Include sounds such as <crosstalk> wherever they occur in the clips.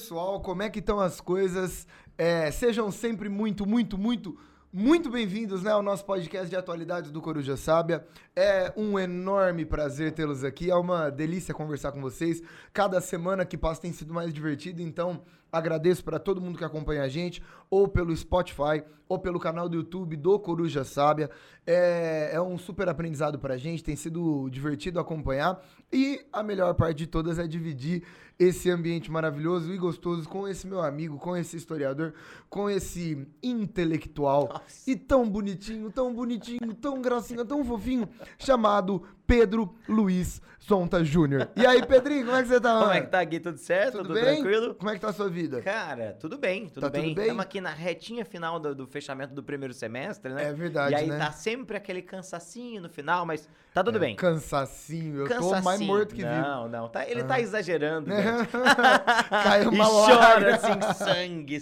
pessoal, como é que estão as coisas? É, sejam sempre muito, muito, muito, muito bem-vindos né, ao nosso podcast de atualidades do Coruja Sábia. É um enorme prazer tê-los aqui, é uma delícia conversar com vocês. Cada semana que passa tem sido mais divertido, então agradeço para todo mundo que acompanha a gente, ou pelo Spotify, ou pelo canal do YouTube do Coruja Sábia. É, é um super aprendizado para a gente, tem sido divertido acompanhar. E a melhor parte de todas é dividir esse ambiente maravilhoso e gostoso com esse meu amigo, com esse historiador, com esse intelectual Nossa. e tão bonitinho, tão bonitinho, tão gracinha, tão fofinho, chamado Pedro Luiz Sonta Júnior. E aí, Pedrinho, como é que você tá? Como é mano? que tá aqui? Tudo certo? Tudo, Tudo, bem? tranquilo? Como é que tá a sua vida? Cara, tudo bem, tudo Tá tudo bem. bem? Estamos aqui na retinha final do, do fechamento do primeiro semestre, né? É verdade, E aí né? tá sempre aquele cansacinho no final, mas tá tudo É, bem. Cansacinho, eu tô Cansacinho. mais morto que vivo. Não, não, tá, ele tá exagerando, Né? <laughs> Caiu e uma chora assim, sangue?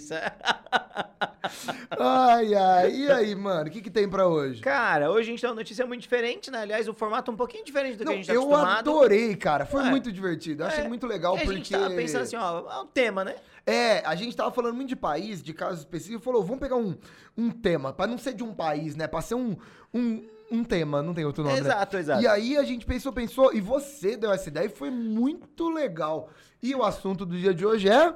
Ai, ai. E aí, mano, o que, que tem pra hoje? Cara, hoje a gente tem uma notícia muito diferente, né? Aliás, o formato um pouquinho diferente do Não, que a gente tá eu acostumado. adorei, cara. Foi É. muito divertido. Eu achei É. muito legal E a porque. gente tava pensando assim, ó, é um tema, né? É, a gente tava falando muito de país, de casos específicos, falou, vamos pegar um, um tema, pra não ser de um país, né? Pra ser um, um, um tema, não tem outro nome, né? exato, exato. E aí a gente pensou, pensou, e você deu essa ideia e foi muito legal. E o assunto do dia de hoje é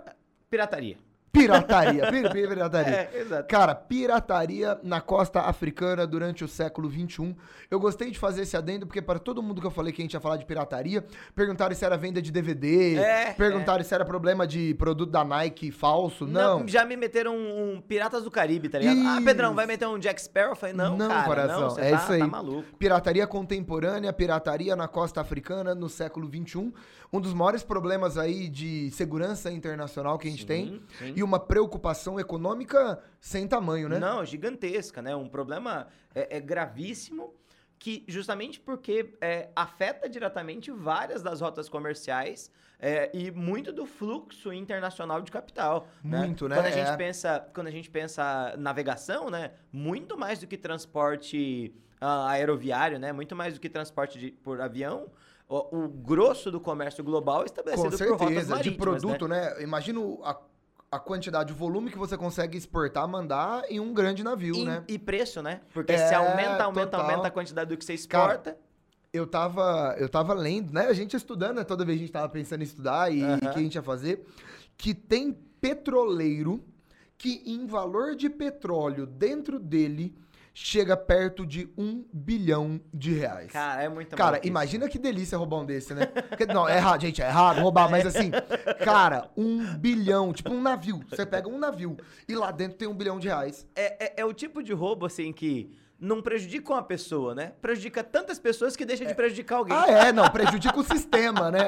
Pirataria. Pirataria. <laughs> Pir- pir- pirataria. É, exato. Cara, pirataria na costa africana durante o século XXI. Eu gostei de fazer esse adendo, porque para todo mundo que eu falei que a gente ia falar de pirataria, perguntaram se era venda de DVD, É, perguntaram se era problema de produto da Nike falso. Não. Já me meteram um, um Piratas do Caribe, tá ligado? Ah, Isso. Pedrão, vai meter um Jack Sparrow? Eu falei, não, Não, cara, coração, não, você é tá, isso aí. tá maluco. Pirataria contemporânea, pirataria na costa africana no século XXI. Um dos maiores problemas aí de segurança internacional que a gente Sim, tem. sim. E uma preocupação econômica sem tamanho, né? Não, gigantesca, né? Um problema é, é gravíssimo que justamente porque é, afeta diretamente várias das rotas comerciais é, e muito do fluxo internacional de capital. Muito, né? Quando a É. gente pensa, quando a gente pensa navegação, né? Muito mais do que transporte ah, aeroviário, né? Muito mais do que transporte de- por avião. O, o grosso do comércio global é estabelecido Com por rotas certeza, de marítimas, produto, né? Imagina o- a, a quantidade, o volume que você consegue exportar, mandar em um grande navio, E, né? e preço, né? Porque É, se aumenta, aumenta, total. aumenta a quantidade do que você Cara, exporta. Eu tava, eu tava lendo, né? A gente estudando, né? Toda vez a gente tava pensando em estudar e o que a gente ia fazer. Que tem petroleiro que, em valor de petróleo dentro dele, chega perto de um bilhão de reais. Cara, é muito Cara, maluquice. imagina que delícia roubar um desse, né? Porque- Não, é errado, gente, é errado roubar, mas assim, cara, um bilhão, tipo um navio. Você pega um navio e lá dentro tem um bilhão de reais. É, é, é o tipo de roubo, assim, que não prejudica uma pessoa, né? Prejudica tantas pessoas que deixa de prejudicar alguém. Ah, é, não, prejudica o sistema, né?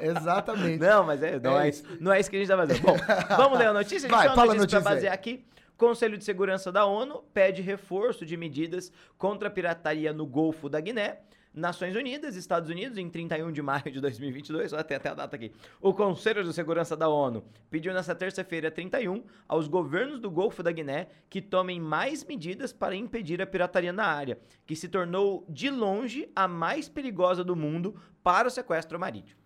É, exatamente. Não, mas é, não, É é, isso, não é isso que a gente tá fazendo. Bom, <laughs> vamos ler a notícia? A gente Vai, tem uma fala a notícia pra notícia basear aqui. Conselho de Segurança da ONU pede reforço de medidas contra a pirataria no Golfo da Guiné. Nações Unidas, Estados Unidos, em 31 de maio de 2022, só tem até a data aqui. O Conselho de Segurança da ONU pediu nesta terça-feira, 31, aos governos do Golfo da Guiné que tomem mais medidas para impedir a pirataria na área, que se tornou de longe a mais perigosa do mundo para o sequestro marítimo.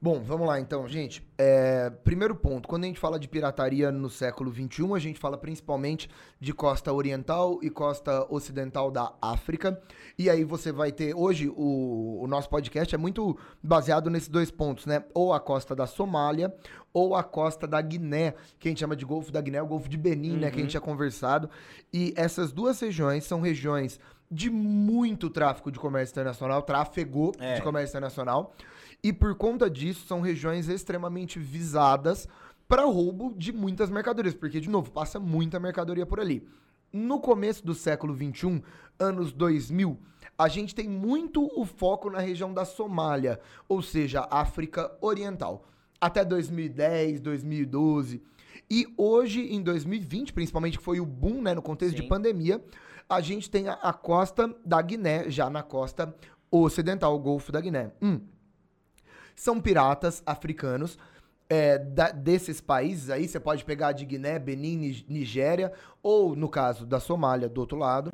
Bom, vamos lá então, gente. É, primeiro ponto, quando a gente fala de pirataria no século XXI, a gente fala principalmente de costa oriental e costa ocidental da África. E aí você vai ter, hoje o, o nosso podcast é muito baseado nesses dois pontos, né? Ou a costa da Somália ou a costa da Guiné, que a gente chama de Golfo da Guiné, o Golfo de Benin, né? Que a gente tinha conversado. E essas duas regiões são regiões de muito tráfico de comércio internacional, tráfego É. de comércio internacional. E por conta disso, são regiões extremamente visadas para roubo de muitas mercadorias, porque, de novo, passa muita mercadoria por ali. No começo do século XXI, anos 2000, a gente tem muito o foco na região da Somália, ou seja, África Oriental. Até 2010, 2012. E hoje, em 2020, principalmente, que foi o boom, né, no contexto de Sim. pandemia, a gente tem a, a costa da Guiné, já na costa ocidental, o Golfo da Guiné. Hum. São piratas africanos é, da- desses países aí, você pode pegar de Guiné, Benin, Ni- Nigéria, ou no caso da Somália, do outro lado,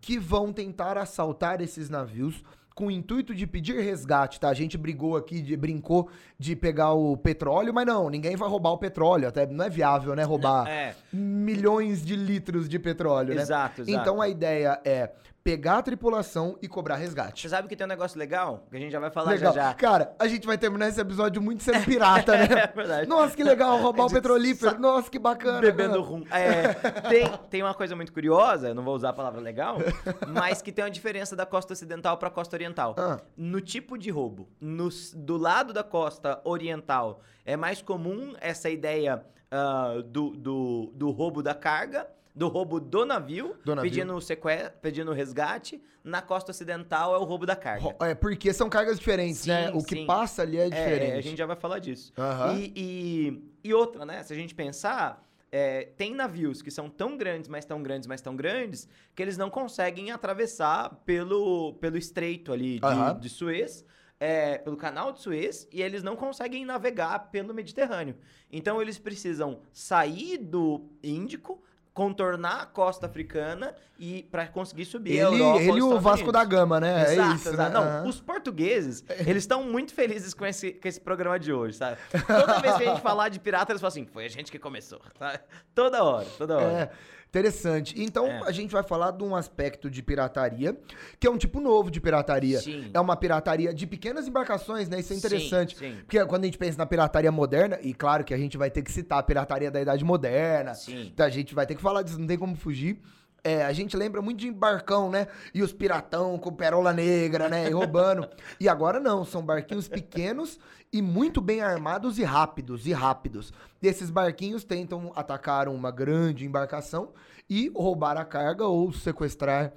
que vão tentar assaltar esses navios com o intuito de pedir resgate, tá? A gente brigou aqui, de, brincou de pegar o petróleo, mas não, ninguém vai roubar o petróleo. Até não é viável, né? Roubar É. milhões de litros de petróleo, né? Exato, exato. Então a ideia é pegar a tripulação e cobrar resgate. Você sabe que tem um negócio legal? Que a gente já vai falar Legal. já já. Cara, a gente vai terminar esse episódio muito sendo pirata, <laughs> né? É verdade. Nossa, que legal, roubar o petrolífero. sa- Nossa, que bacana. Bebendo rum. É, tem, tem uma coisa muito curiosa, não vou usar a palavra legal, <laughs> mas que tem uma diferença da costa ocidental para a costa oriental. Ah. No tipo de roubo. No do lado da costa oriental, é mais comum essa ideia ah, do, do, do roubo da carga, do roubo do navio, Do navio. pedindo sequestro, pedindo resgate. Na costa ocidental é o roubo da carga. É, porque são cargas diferentes, Sim, né? O que sim. passa ali é diferente. É, a gente já vai falar disso. Aham. E, e, e outra, né? Se a gente pensar, é, tem navios que são tão grandes, mas tão grandes, mas tão grandes, que eles não conseguem atravessar pelo, pelo estreito ali de, Aham. de Suez. é, pelo canal de Suez e eles não conseguem navegar pelo Mediterrâneo. Então eles precisam sair do Índico, contornar a costa africana e para conseguir subir a Ele, Europa. aos ele e o Vasco Unidos. da Gama, né? é Exato, isso, exato. né? Não, Aham. os portugueses, <laughs> eles estão muito felizes com esse, com esse programa de hoje, sabe? Toda vez que a gente <laughs> falar de pirata, eles falam assim, foi a gente que começou, tá? Toda hora, toda hora. É, interessante. Então, É. a gente vai falar de um aspecto de pirataria, que é um tipo novo de pirataria. Sim. É uma pirataria de pequenas embarcações, né? Isso é Sim, interessante. sim. Porque quando a gente pensa na pirataria moderna, e claro que a gente vai ter que citar a pirataria da Idade Moderna, Sim. a gente vai ter que falar disso, não tem como fugir. É, a gente lembra muito de barcão, né? E os piratão com perola negra, né? E roubando. e agora não, são barquinhos pequenos e muito bem armados e rápidos, e rápidos. E esses barquinhos tentam atacar uma grande embarcação e roubar a carga ou sequestrar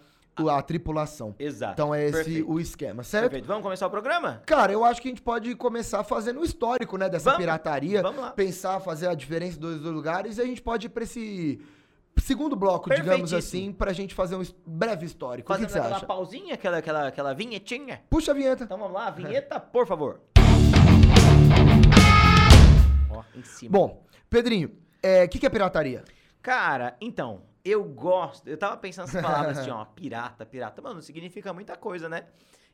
a tripulação. Exato. Então é esse Perfeito. o esquema, certo? Perfeito. Vamos começar o programa? Cara, eu acho que a gente pode começar fazendo o histórico, né, dessa Vamos, pirataria. vamos lá. Pensar, fazer a diferença dos dois lugares e a gente pode ir pra esse segundo bloco, digamos assim, pra gente fazer um breve histórico. o que Fazendo que você aquela acha? pausinha, aquela, aquela, aquela vinhetinha. Puxa a vinheta. Então vamos lá, <laughs> vinheta, por favor. Ó, em cima. Bom, Pedrinho, o que, que é pirataria? Cara, então, eu gosto. Eu tava pensando essas palavras assim, <laughs> ó, pirata, pirata. Mano, significa muita coisa, né?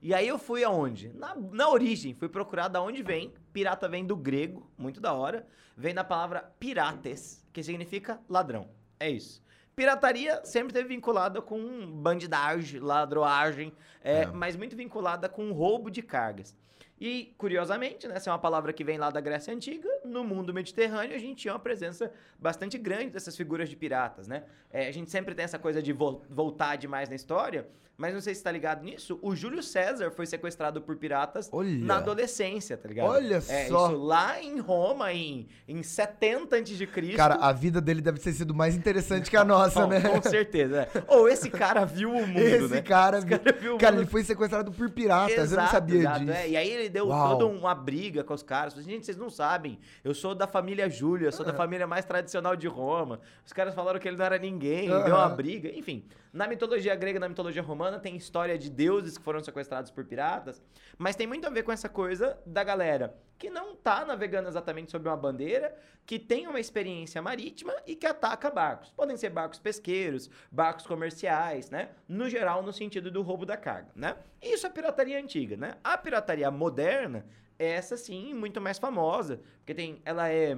E aí eu fui aonde? Na, na origem, fui procurar da onde vem. Pirata vem do grego, muito da hora. Vem da palavra pirates, que significa ladrão. É isso. Pirataria sempre esteve vinculada com bandidagem, ladroagem, é, É. mas muito vinculada com roubo de cargas. E, curiosamente, né, essa é uma palavra que vem lá da Grécia Antiga, no mundo mediterrâneo a gente tinha uma presença bastante grande dessas figuras de piratas, né? É, a gente sempre tem essa coisa de vol- voltar demais na história, mas não sei se tá ligado nisso, o Júlio César foi sequestrado por piratas Olha. na adolescência, tá ligado? Olha é, só. Isso lá em Roma, em, em 70 a.C. Cara, a vida dele deve ter sido mais interessante que a nossa, <laughs> né? Com certeza. é. Ou esse cara viu o mundo, Esse né? cara, Esse cara viu o cara, mundo. ele foi sequestrado por piratas, eu não Exato, sabia exato, disso. é. E aí ele deu Uau. toda uma briga com os caras. Falou, Gente, vocês não sabem. Eu sou da família Júlia, sou da família mais tradicional de Roma. Os caras falaram que ele não era ninguém, deu uma briga. Enfim, na mitologia grega na mitologia romana tem história de deuses que foram sequestrados por piratas. Mas tem muito a ver com essa coisa da galera que não tá navegando exatamente sob uma bandeira, que tem uma experiência marítima e que ataca barcos. Podem ser barcos pesqueiros, barcos comerciais, né? No geral, no sentido do roubo da carga, né? Isso é pirataria antiga, né? A pirataria moderna, essa sim, muito mais famosa, porque tem, ela é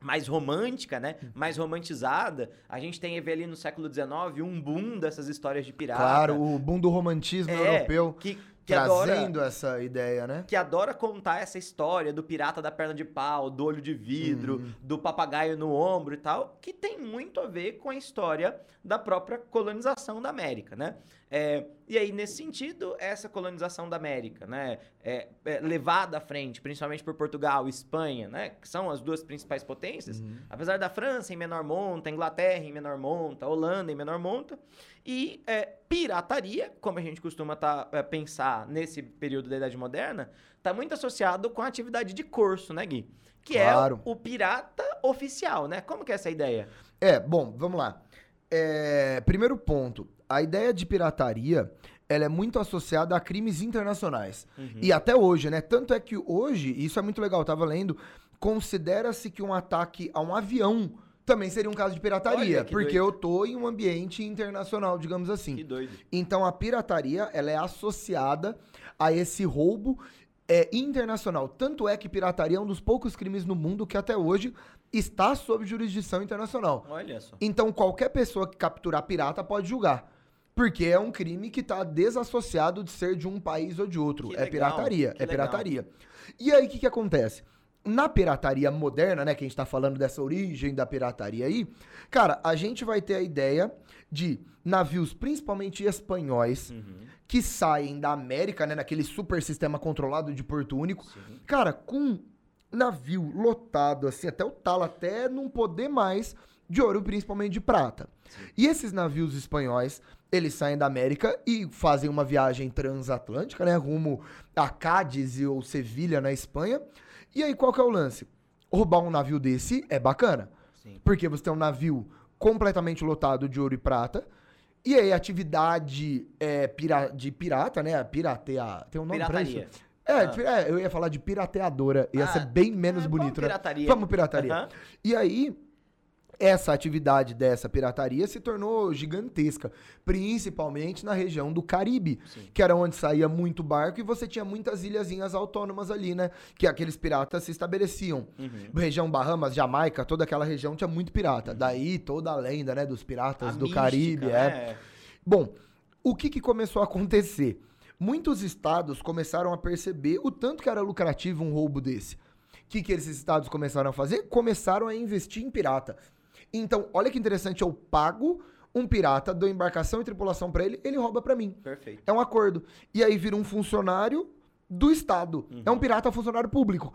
mais romântica, né? Mais romantizada. A gente tem ali no século XIX um boom dessas histórias de pirata. Claro, o boom do romantismo É, europeu que, que adora trazendo essa ideia, né? que adora contar essa história do pirata da perna de pau, do olho de vidro, Uhum. do papagaio no ombro e tal, que tem muito a ver com a história da própria colonização da América, né? É, e aí, nesse sentido, essa colonização da América, né, é, é levada à frente, principalmente por Portugal e Espanha, né, que são as duas principais potências, Uhum. apesar da França em menor monta, Inglaterra em menor monta, Holanda em menor monta, e é, pirataria, como a gente costuma tá, é, pensar nesse período da Idade Moderna, tá muito associado com a atividade de curso, né, Gui? Que Claro. é o, o pirata oficial, né? Como que é essa ideia? É, bom, vamos lá. É, primeiro ponto, a ideia de pirataria, ela é muito associada a crimes internacionais. Uhum. E até hoje, né? Tanto é que hoje, isso é muito legal, eu tava lendo, considera-se que um ataque a um avião também seria um caso de pirataria, porque doido. eu tô em um ambiente internacional, digamos assim. Que doido. Então a pirataria ela é associada a esse roubo é, internacional. Tanto é que pirataria é um dos poucos crimes no mundo que até hoje está sob jurisdição internacional. Olha só. Então qualquer pessoa que capturar pirata pode julgar. Porque é um crime que está desassociado de ser de um país ou de outro. Que é legal, pirataria, é legal. pirataria. E aí o que, que acontece? Na pirataria moderna, né, que a gente tá falando dessa origem da pirataria aí, cara, a gente vai ter a ideia de navios, principalmente espanhóis, Uhum. que saem da América, né, naquele super sistema controlado de Porto Único, cara, com navio lotado, assim, até o talo, até não poder mais, de ouro, principalmente de prata. E esses navios espanhóis, eles saem da América e fazem uma viagem transatlântica, né, rumo a Cádiz ou Sevilha, na Espanha. E aí, qual que é o lance? Roubar um navio desse é bacana. Sim. Porque você tem um navio completamente lotado de ouro e prata. E aí, atividade é, pira- de pirata, né? Piratear. Tem um nome pra isso? Pirataria. É, Ah. é, eu ia falar de pirateadora. Ia Ah, ser bem menos é, bonito, vamos né? pirataria. Vamos pirataria. Aham. E aí, essa atividade dessa pirataria se tornou gigantesca, principalmente na região do Caribe, Sim. que era onde saía muito barco e você tinha muitas ilhazinhas autônomas ali, né? Que aqueles piratas se estabeleciam. Uhum. Região Bahamas, Jamaica, toda aquela região tinha muito pirata. Daí toda a lenda, né, dos piratas A do mística, Caribe, é. né? Bom, o que, que começou a acontecer? Muitos estados começaram a perceber o tanto que era lucrativo um roubo desse. O que, que esses estados começaram a fazer? Começaram a investir em pirata. Então, olha que interessante, eu pago um pirata, dou embarcação e tripulação pra ele, ele rouba pra mim. Perfeito. É um acordo. E aí vira um funcionário do estado. É um pirata funcionário público.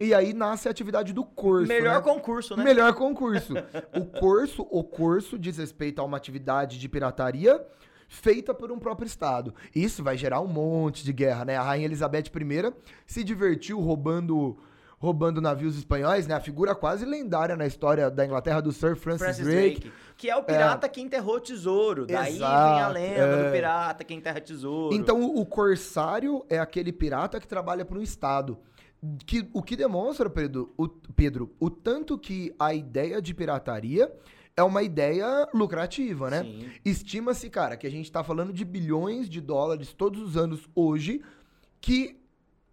E aí nasce a atividade do curso. Melhor né? concurso, né? Melhor concurso. <laughs> o curso, o curso diz respeito a uma atividade de pirataria feita por um próprio estado. Isso vai gerar um monte de guerra, né? A rainha Elizabeth I se divertiu roubando roubando navios espanhóis, né? A figura quase lendária na história da Inglaterra do Sir Francis, Francis Drake. Drake. Que é o pirata que enterrou tesouro. Daí vem a Exato, lenda é. do pirata que enterra tesouro. Então, o, o corsário é aquele pirata que trabalha para um estado. Que, o que demonstra, Pedro o, Pedro, o tanto que a ideia de pirataria é uma ideia lucrativa, né? Estima-se, cara, que a gente tá falando de bilhões de dólares todos os anos hoje que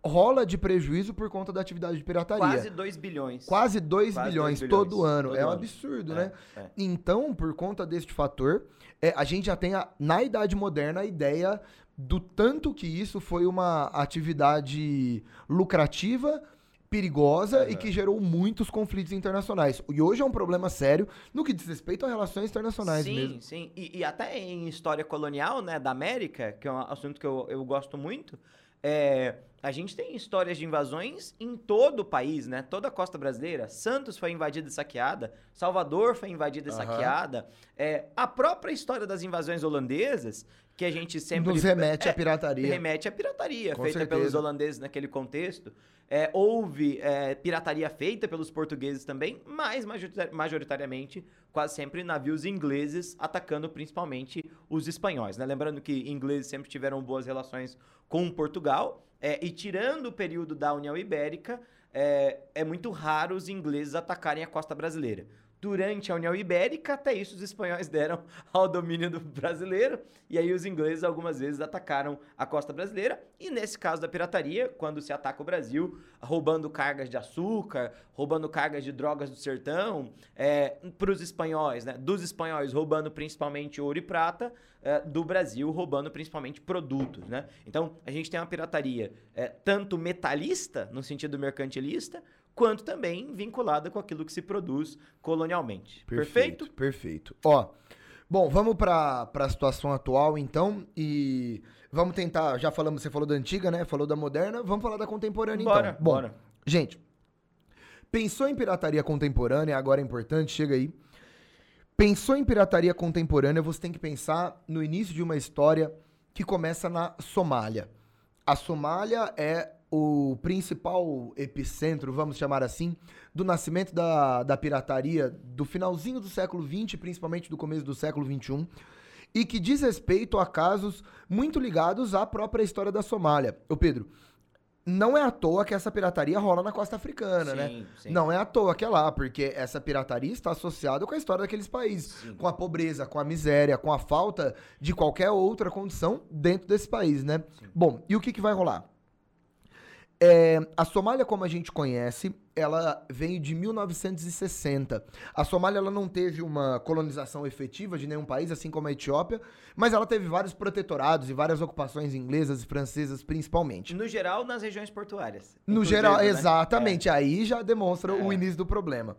rola de prejuízo por conta da atividade de pirataria. Quase 2 bilhões. Quase 2 Quase bilhões, bilhões todo ano. todo é um ano. absurdo, É, né? é. Então, por conta deste fator, é, a gente já tem, a- na Idade Moderna, a ideia do tanto que isso foi uma atividade lucrativa, perigosa e que gerou muitos conflitos internacionais. E hoje é um problema sério no que diz respeito a relações internacionais sim, mesmo. sim. E, e até em história colonial, né, da América, que é um assunto que eu, eu gosto muito, é, a gente tem histórias de invasões em todo o país, né? Toda a costa brasileira. Santos foi invadida e saqueada, Salvador foi invadida e Aham. saqueada. É, a própria história das invasões holandesas, que a gente sempre... Nos remete é, à pirataria. remete à pirataria Com feita certeza. pelos holandeses naquele contexto. É, houve é, pirataria feita pelos portugueses também, mas majorita- majoritariamente quase sempre navios ingleses atacando principalmente os espanhóis. Né? Lembrando que ingleses sempre tiveram boas relações com Portugal é, e tirando o período da União Ibérica, é, é muito raro os ingleses atacarem a costa brasileira. Durante a União Ibérica, até isso os espanhóis <laughs> deram ao domínio do brasileiro, e aí os ingleses algumas vezes atacaram a costa brasileira, e nesse caso da pirataria, quando se ataca o Brasil, roubando cargas de açúcar, roubando cargas de drogas do sertão, para os espanhóis, né? Dos espanhóis roubando principalmente ouro e prata, é, do Brasil roubando principalmente produtos, né? Então a gente tem uma pirataria é, tanto metalista, no sentido mercantilista, quanto também vinculada com aquilo que se produz colonialmente. Perfeito? Perfeito. Ó, bom, vamos pra, pra situação atual, então, e vamos tentar, já falamos, você falou da antiga, né? Falou da moderna, vamos falar da contemporânea, Bora, então. Bom, bora. gente, pensou em pirataria contemporânea, agora é importante, chega aí. Pensou em pirataria contemporânea, você tem que pensar no início de uma história que começa na Somália. A Somália é o principal epicentro, vamos chamar assim, do nascimento da, da pirataria do finalzinho do século XX, principalmente do começo do século XXI, e que diz respeito a casos muito ligados à própria história da Somália. Ô Pedro, não é à toa que essa pirataria rola na costa africana, né? Sim, sim. Não é à toa que é lá, porque essa pirataria está associada com a história daqueles países, Sim. com a pobreza, com a miséria, com a falta de qualquer outra condição dentro desse país, né? Bom, e o que, que vai rolar? É, a Somália, como a gente conhece, ela veio de 1960. A Somália ela não teve uma colonização efetiva de nenhum país, assim como a Etiópia, mas ela teve vários protetorados e várias ocupações inglesas e francesas, principalmente. No geral, nas regiões portuárias. No geral, né? exatamente. Aí já demonstra o É. início do problema.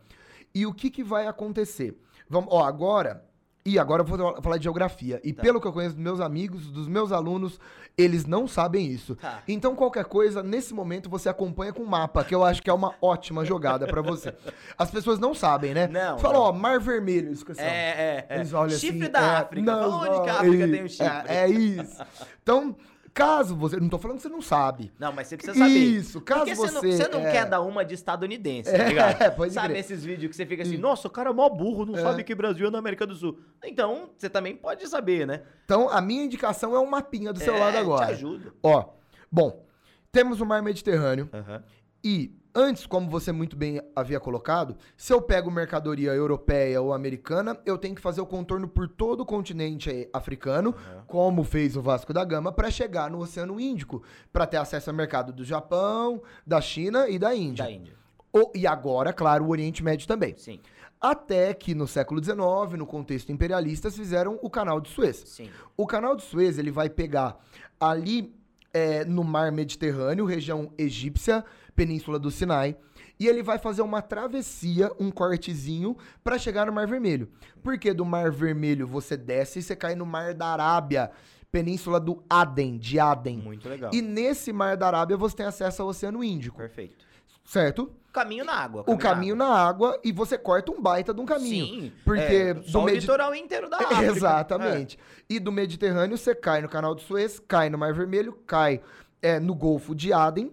E o que, que vai acontecer? Vamos, ó, agora. E agora eu vou falar de geografia. E Tá. pelo que eu conheço dos meus amigos, dos meus alunos, eles não sabem isso. Tá. Então, qualquer coisa, nesse momento, você acompanha com o mapa, que eu acho que é uma ótima jogada pra você. <laughs> As pessoas não sabem, né? Não, Fala, ó, Mar Vermelho, isso É, é, é. eles olham chifre assim, da é, África. não, Fala onde que a África e- tem um chifre? É, é isso. Então, caso você. Não tô falando que você não sabe. Não, mas você precisa saber. Isso, caso Porque você não, você, não é. quer dar uma de estadunidense, É, tá ligado? <laughs> pode Sabe crer. esses vídeos que você fica assim, nossa, o cara é mó burro, não É. sabe que Brasil é na América do Sul. Então, você também pode saber, né? Então, a minha indicação é um mapinha do seu É, lado agora. Te ajuda. Ó, bom, temos o Mar Mediterrâneo Aham. E antes, como você muito bem havia colocado, se eu pego mercadoria europeia ou americana, eu tenho que fazer o contorno por todo o continente eh, africano, como fez o Vasco da Gama, para chegar no Oceano Índico, para ter acesso ao mercado do Japão, da China e da Índia. Da Índia. O- e agora, claro, o Oriente Médio também. Sim, Até que no século XIX, no contexto imperialista, fizeram o Canal de Suez. sim. O canal de Suez ele vai pegar ali é, no mar Mediterrâneo, região egípcia, península do Sinai, e ele vai fazer uma travessia, um cortezinho, para chegar no Mar Vermelho. Porque do Mar Vermelho você desce e você cai no Mar da Arábia, península do Aden, de Aden. Muito legal. E nesse Mar da Arábia você tem acesso ao Oceano Índico, Perfeito. certo? Caminho na água. O caminho na água e você corta um baita de um caminho. Sim. Porque é, do o Medi- litoral inteiro da <laughs> África. Exatamente. E do Mediterrâneo você cai no Canal de Suez, cai no Mar Vermelho, cai é, no Golfo de Aden,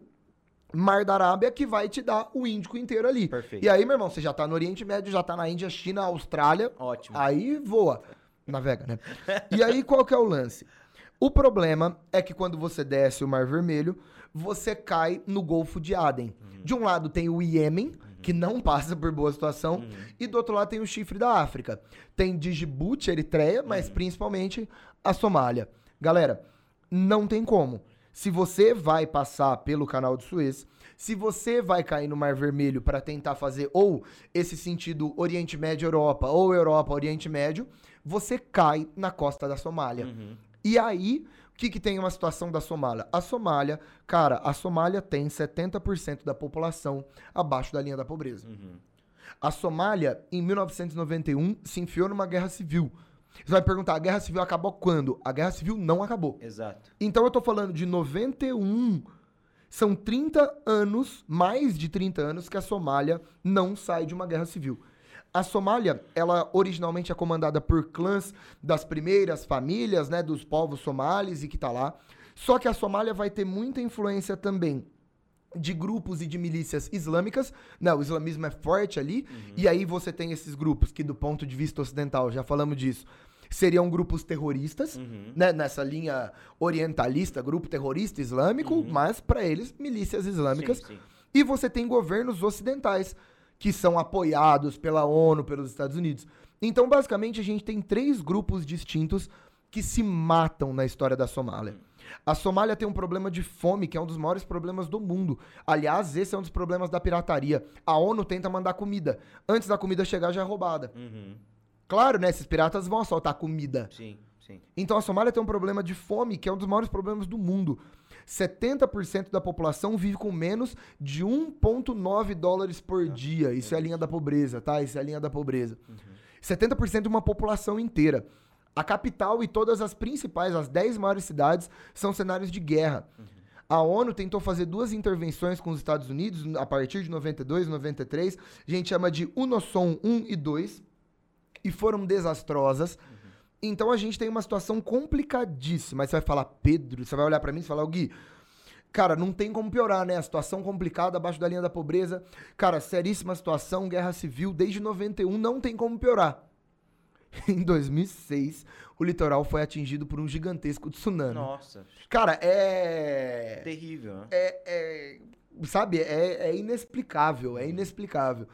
Mar da Arábia, que vai te dar o Índico inteiro ali. Perfeito. E aí, meu irmão, você já tá no Oriente Médio, já tá na Índia, China, Austrália. Ótimo. Aí voa. Navega, né? E aí, qual que é o lance? O problema é que quando você desce o Mar Vermelho, você cai no Golfo de Aden. Uhum. De um lado tem o Iêmen, que não passa por boa situação, Uhum. e do outro lado tem o chifre da África. Tem Djibouti, Eritreia, mas Uhum. principalmente a Somália. Galera, não tem como. Se você vai passar pelo canal de Suez, se você vai cair no Mar Vermelho para tentar fazer ou esse sentido Oriente Médio Europa ou Europa Oriente Médio, você cai na costa da Somália. Uhum. E aí, o que, que tem uma situação da Somália? A Somália, cara, a Somália tem 70% da população abaixo da linha da pobreza. Uhum. A Somália, em 1991, se enfiou numa guerra civil. Você vai perguntar, a guerra civil acabou quando? A guerra civil não acabou. Exato. Então eu tô falando de 91. São 30 anos, mais de 30 anos, que a Somália não sai de uma guerra civil. A Somália, ela originalmente é comandada por clãs das primeiras famílias, né, dos povos somalis e que tá lá. Só que a Somália vai ter muita influência também de grupos e de milícias islâmicas. Né, o islamismo é forte ali. E aí você tem esses grupos que, do ponto de vista ocidental, já falamos disso, seriam grupos terroristas, Uhum. né, nessa linha orientalista, grupo terrorista islâmico, mas para eles milícias islâmicas. Sim, sim. E você tem governos ocidentais que são apoiados pela ONU, pelos Estados Unidos. Então, basicamente, a gente tem três grupos distintos que se matam na história da Somália. A Somália tem um problema de fome, que é um dos maiores problemas do mundo. Aliás, esse é um dos problemas da pirataria. A ONU tenta mandar comida. Antes da comida chegar, já é roubada. Uhum. Claro, né? Esses piratas vão assaltar comida. Sim, sim. Então a Somália tem um problema de fome, que é um dos maiores problemas do mundo. 70% da população vive com menos de 1,9 dólares por dia. Isso é a linha da pobreza, tá? Isso é a linha da pobreza. 70% de uma população inteira. A capital e todas as principais, as 10 maiores cidades, são cenários de guerra. A ONU tentou fazer duas intervenções com os Estados Unidos a partir de 92, 93. A gente chama de UNOSOM 1 e 2. E foram desastrosas. Então a gente tem uma situação complicadíssima. Aí você vai falar, Pedro, você vai olhar pra mim e falar, "Ô, Gui, cara, não tem como piorar, né? A situação complicada abaixo da linha da pobreza. Cara, seríssima situação, guerra civil, desde 91 não tem como piorar. <laughs> em 2006, o litoral foi atingido por um gigantesco tsunami. Nossa, Cara, é. terrível. né? é, é- sabe, é, é inexplicável, é inexplicável.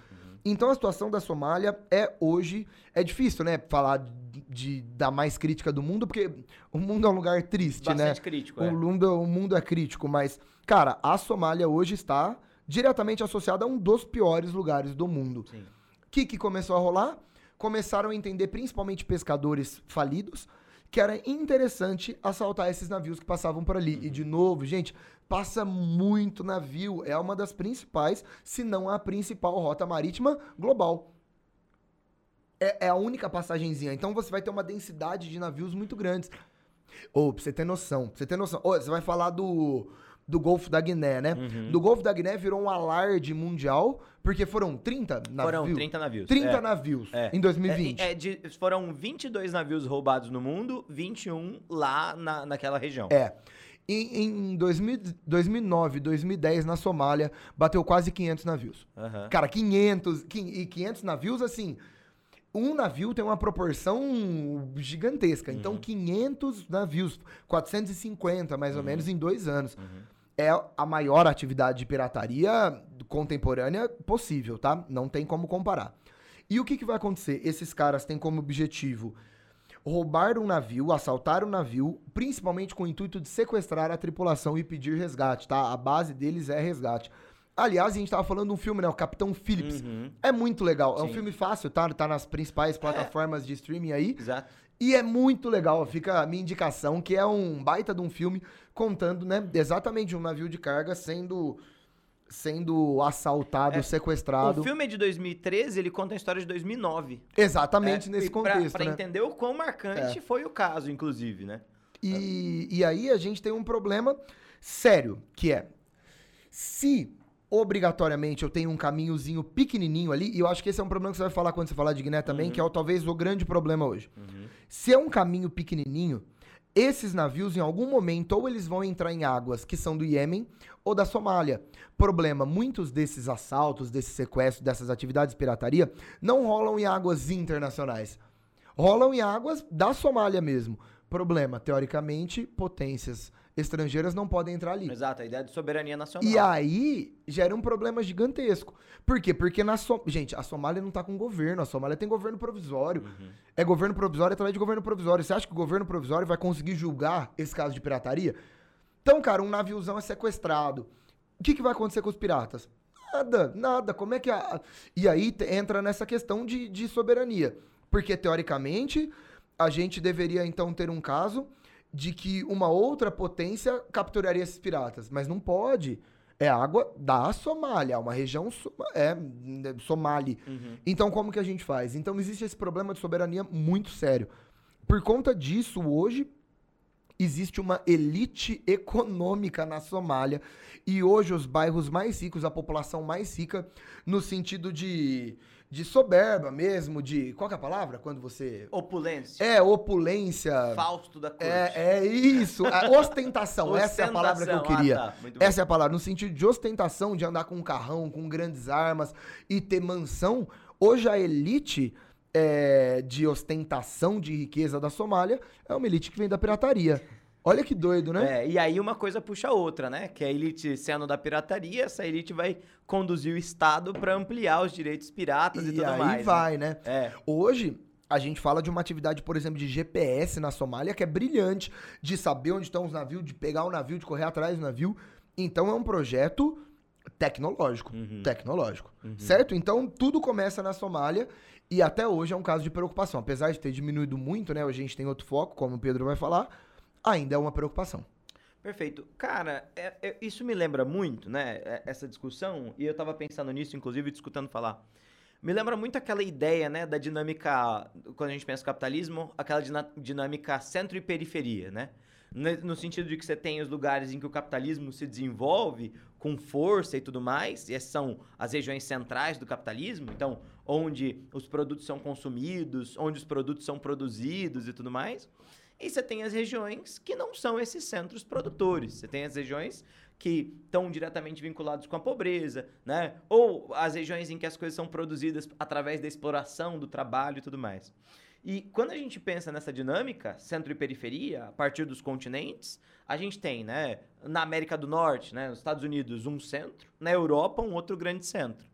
Então a situação da Somália é hoje é difícil, né, falar de, de- da mais crítica do mundo, porque o mundo é um lugar triste, né? Bastante crítico, é. O mundo, o mundo é crítico, mas cara, a Somália hoje está diretamente associada a um dos piores lugares do mundo. O que, que começou a rolar? Começaram a entender, principalmente pescadores falidos, que era interessante assaltar esses navios que passavam por ali. E, de novo, gente, passa muito navio. É uma das principais, se não a principal rota marítima global. É, é a única passagenzinha. Então você vai ter uma densidade de navios muito grandes. Ô, pra você ter noção, pra você ter noção. Ô, você vai falar do, do Golfo da Guiné, né? Uhum. Do Golfo da Guiné virou um alarde mundial, porque foram 30 navios. Foram 30 navios. 30 é. navios É. em 2020. É, é de- foram 22 navios roubados no mundo, 21 lá na, naquela região. É. Em, em 2000 2009, 2010, na Somália, bateu quase 500 navios. Aham. Cara, 500, quin- e 500 navios, assim, um navio tem uma proporção gigantesca. Então, 500 navios, 450 mais ou menos em dois anos. É a maior atividade de pirataria contemporânea possível, tá? Não tem como comparar. E o que, que vai acontecer? Esses caras têm como objetivo roubar um navio, assaltar um navio, principalmente com o intuito de sequestrar a tripulação e pedir resgate, tá? A base deles é resgate. Aliás, a gente tava falando de um filme, né? O Capitão Phillips. Uhum. É muito legal. É um Sim. filme fácil, tá? Tá nas principais plataformas de streaming aí. Exato. E é muito legal. Fica a minha indicação, que é um baita de um filme contando, né? Exatamente um navio de carga sendo sendo assaltado, É, sequestrado. O filme é de 2013, ele conta a história de 2009. Exatamente É, nesse pra- contexto, Pra né? entender o quão marcante foi o caso, inclusive, né? E, e aí a gente tem um problema sério, que é se obrigatoriamente eu tenho um caminhozinho pequenininho ali, e eu acho que esse é um problema que você vai falar quando você falar de Guiné também, que é o, talvez o grande problema hoje. Se é um caminho pequenininho, esses navios em algum momento ou eles vão entrar em águas que são do Iêmen ou da Somália. Problema, muitos desses assaltos, desses sequestros, dessas atividades de pirataria não rolam em águas internacionais. Rolam em águas da Somália mesmo. Problema, teoricamente, potências estrangeiras não podem entrar ali. Exato, a ideia de soberania nacional. E aí gera um problema gigantesco. Por quê? Porque na Som... Gente, a Somália não tá com governo, a Somália tem governo provisório. É governo provisório através de governo provisório. Você acha que o governo provisório vai conseguir julgar esse caso de pirataria? Então, cara, um naviozão é sequestrado. O que, que vai acontecer com os piratas? Nada, nada. Como é que a. E aí entra nessa questão de, de soberania. Porque, teoricamente, a gente deveria então ter um caso de que uma outra potência capturaria esses piratas. Mas não pode. É água da Somália, é uma região soma- é, né, Somali. Então, como que a gente faz? Então, existe esse problema de soberania muito sério. Por conta disso, hoje, existe uma elite econômica na Somália e hoje os bairros mais ricos, a população mais rica, no sentido de, de soberba mesmo, de. Qual que é a palavra? Quando você. Opulência. É, opulência. Fausto da corte. É, é isso. A ostentação. Essa é a palavra que eu Ostentação. queria. Ah, tá. Essa é a palavra. No sentido de ostentação, de andar com um carrão, com grandes armas e ter mansão. Hoje a elite é, de ostentação de riqueza da Somália é uma elite que vem da pirataria. Olha que doido, né? É, e aí uma coisa puxa a outra, né? Que a elite sendo da pirataria, essa elite vai conduzir o Estado pra ampliar os direitos piratas e, e tudo aí mais. né? vai, né? É. Hoje, a gente fala de uma atividade, por exemplo, de GPS na Somália, que é brilhante, de saber onde estão os navios, de pegar o navio, de correr atrás do navio. Então é um projeto tecnológico. Uhum. Tecnológico. Certo? Então tudo começa na Somália e até hoje é um caso de preocupação. Apesar de ter diminuído muito, né? Hoje a gente tem outro foco, como o Pedro vai falar, ainda é uma preocupação. Perfeito. Cara, é- é- isso me lembra muito, né? é- Essa discussão, e eu tava pensando nisso, inclusive, discutindo falar. Me lembra muito aquela ideia, né, da dinâmica, quando a gente pensa capitalismo, aquela dinâmica centro e periferia, né? No sentido de que você tem os lugares em que o capitalismo se desenvolve com força e tudo mais, e são as regiões centrais do capitalismo, então, onde os produtos são consumidos, onde os produtos são produzidos e tudo mais. E você tem as regiões que não são esses centros produtores. Você tem as regiões que estão diretamente vinculadas com a pobreza, né? Ou as regiões em que as coisas são produzidas através da exploração do trabalho e tudo mais. E quando a gente pensa nessa dinâmica, centro e periferia, a partir dos continentes, a gente tem, né, na América do Norte, né, nos Estados Unidos, um centro, na Europa, um outro grande centro.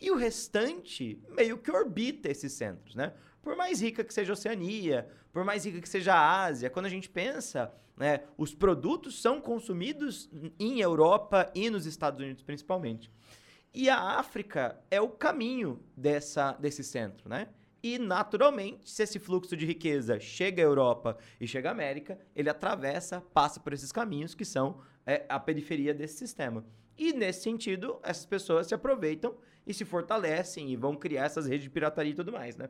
E o restante meio que orbita esses centros, né? Por mais rica que seja a Oceania, por mais rica que seja a Ásia, quando a gente pensa, né, os produtos são consumidos em Europa e nos Estados Unidos principalmente. E a África é o caminho dessa, desse centro, né? E, naturalmente, se esse fluxo de riqueza chega à Europa e chega à América, ele atravessa, passa por esses caminhos que são é, a periferia desse sistema. E, nesse sentido, essas pessoas se aproveitam e se fortalecem e vão criar essas redes de pirataria e tudo mais, né?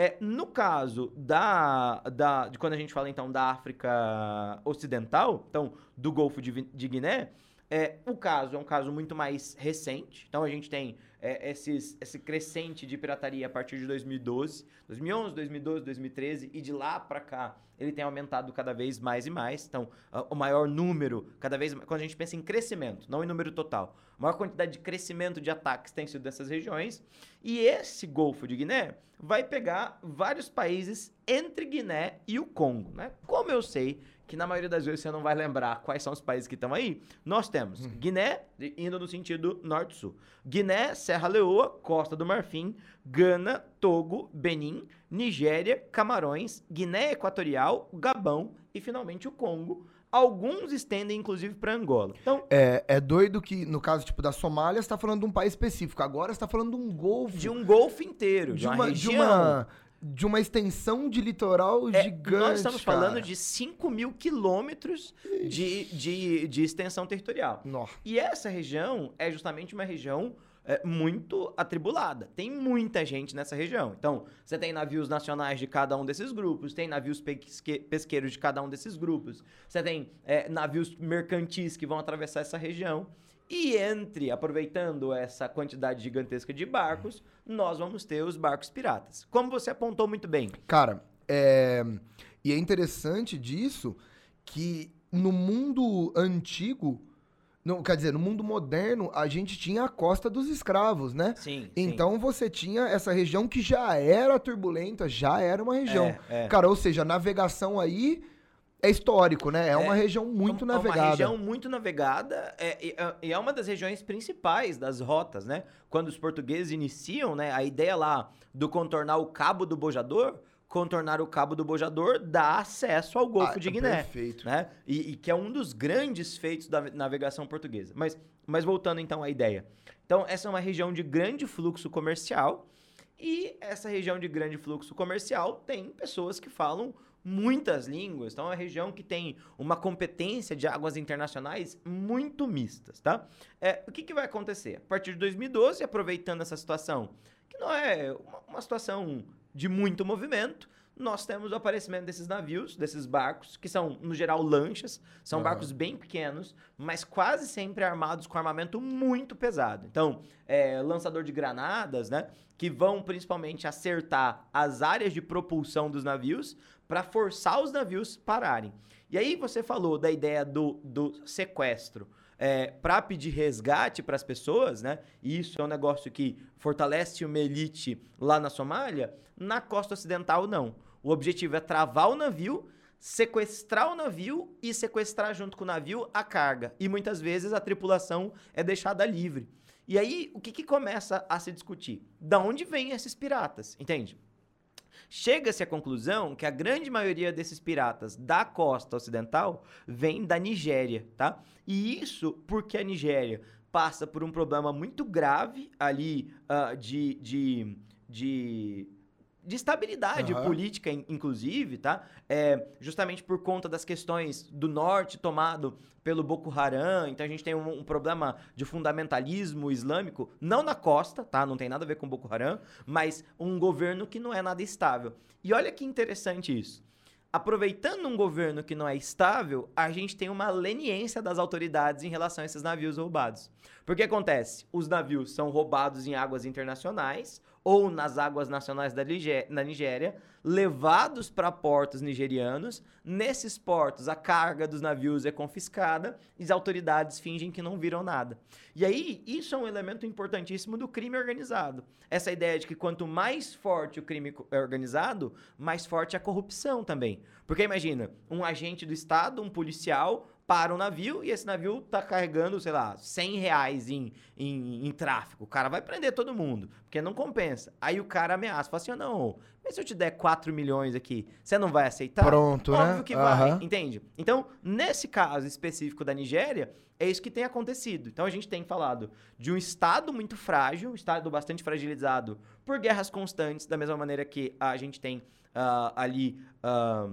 É, no caso da, da, de quando a gente fala então da África Ocidental, então do Golfo de, de Guiné, é, o caso é um caso muito mais recente. Então a gente tem é, esses, esse crescente de pirataria a partir de 2012, 2011, 2012, 2013 e de lá para cá ele tem aumentado cada vez mais e mais. Então, o maior número, cada vez quando a gente pensa em crescimento, não em número total, a maior quantidade de crescimento de ataques tem sido dessas regiões. E esse Golfo de Guiné vai pegar vários países entre Guiné e o Congo, né? Como eu sei que na maioria das vezes você não vai lembrar quais são os países que estão aí, nós temos uhum. Guiné, indo no sentido norte-sul. Guiné, Serra Leoa, Costa do Marfim, Gana, Togo, Benin, Nigéria, Camarões, Guiné Equatorial, Gabão e finalmente o Congo. Alguns estendem, inclusive, para Angola. Então, é, é doido que, no caso tipo da Somália, você está falando de um país específico. Agora você está falando de um golfo. De um golfo inteiro, de, de uma, uma, região. De uma, de uma extensão de litoral é, gigante. Nós estamos cara. falando de 5 mil quilômetros de, de, de extensão territorial. Nossa. E essa região é justamente uma região é, muito atribulada. Tem muita gente nessa região. Então, você tem navios nacionais de cada um desses grupos, tem navios pesque pesqueiros de cada um desses grupos, você tem é, navios mercantis que vão atravessar essa região. E entre, aproveitando essa quantidade gigantesca de barcos, nós vamos ter os barcos piratas. Como você apontou muito bem. Cara, é... e é interessante disso que no mundo antigo, não, quer dizer, no mundo moderno, a gente tinha a costa dos escravos, né? Sim. Então sim. você tinha essa região que já era turbulenta, já era uma região. É, é. Cara, ou seja, a navegação aí é histórico, né? É, é uma região muito é navegada. É uma região muito navegada é, e é, é, uma das regiões principais das rotas, né? Quando os portugueses iniciam, né? A ideia lá do contornar o Cabo do Bojador, contornar o Cabo do Bojador dá acesso ao Golfo ah, de Guiné. Perfeito. Né? E, e, que é um dos grandes feitos da navegação portuguesa. Mas, mas voltando então à ideia. Então, essa é uma região de grande fluxo comercial. E essa região de grande fluxo comercial tem pessoas que falam muitas línguas. Então é uma região que tem uma competência de águas internacionais muito mistas, tá? É, o que, que vai acontecer? A partir de 2012, aproveitando essa situação, que não é uma, uma situação de muito movimento, nós temos o aparecimento desses navios, desses barcos, que são, no geral, lanchas. São uhum. barcos bem pequenos, mas quase sempre armados com armamento muito pesado. Então, é, lançador de granadas, né? Que vão principalmente acertar as áreas de propulsão dos navios para forçar os navios pararem. E aí você falou da ideia do, do sequestro. É, para pedir resgate para as pessoas, né? E isso é um negócio que fortalece uma elite lá na Somália. Na costa ocidental, não. O objetivo é travar o navio, sequestrar o navio e sequestrar junto com o navio a carga. E muitas vezes a tripulação é deixada livre. E aí, o que, que começa a se discutir? Da onde vêm esses piratas? Entende? Chega-se à conclusão que a grande maioria desses piratas da costa ocidental vem da Nigéria, tá? E isso porque a Nigéria passa por um problema muito grave ali uh, de, de, de de estabilidade uhum. política, inclusive, tá? É, justamente por conta das questões do norte tomado pelo Boko Haram. Então a gente tem um, um, problema de fundamentalismo islâmico, não na costa, tá? Não tem nada a ver com Boko Haram, mas um governo que não é nada estável. E olha que interessante isso. Aproveitando um governo que não é estável, a gente tem uma leniência das autoridades em relação a esses navios roubados. Porque acontece? Os navios são roubados em águas internacionais ou nas águas nacionais da Nigé- na Nigéria, levados para portos nigerianos. Nesses portos, a carga dos navios é confiscada e as autoridades fingem que não viram nada. E aí, isso é um elemento importantíssimo do crime organizado. Essa ideia de que quanto mais forte o crime é organizado, mais forte a corrupção também. Porque imagina, um agente do Estado, um policial, para um navio e esse navio tá carregando, sei lá, 100 reais em, em, em tráfico. O cara vai prender todo mundo, porque não compensa. Aí o cara ameaça, fala assim, "Ah, não, mas se eu te der 4 milhões aqui, você não vai aceitar? Pronto, né? Óbvio que vai, Aham. entende? Então, nesse caso específico da Nigéria, é isso que tem acontecido. Então, a gente tem falado de um Estado muito frágil, um Estado bastante fragilizado por guerras constantes, da mesma maneira que a gente tem ah, ali ah,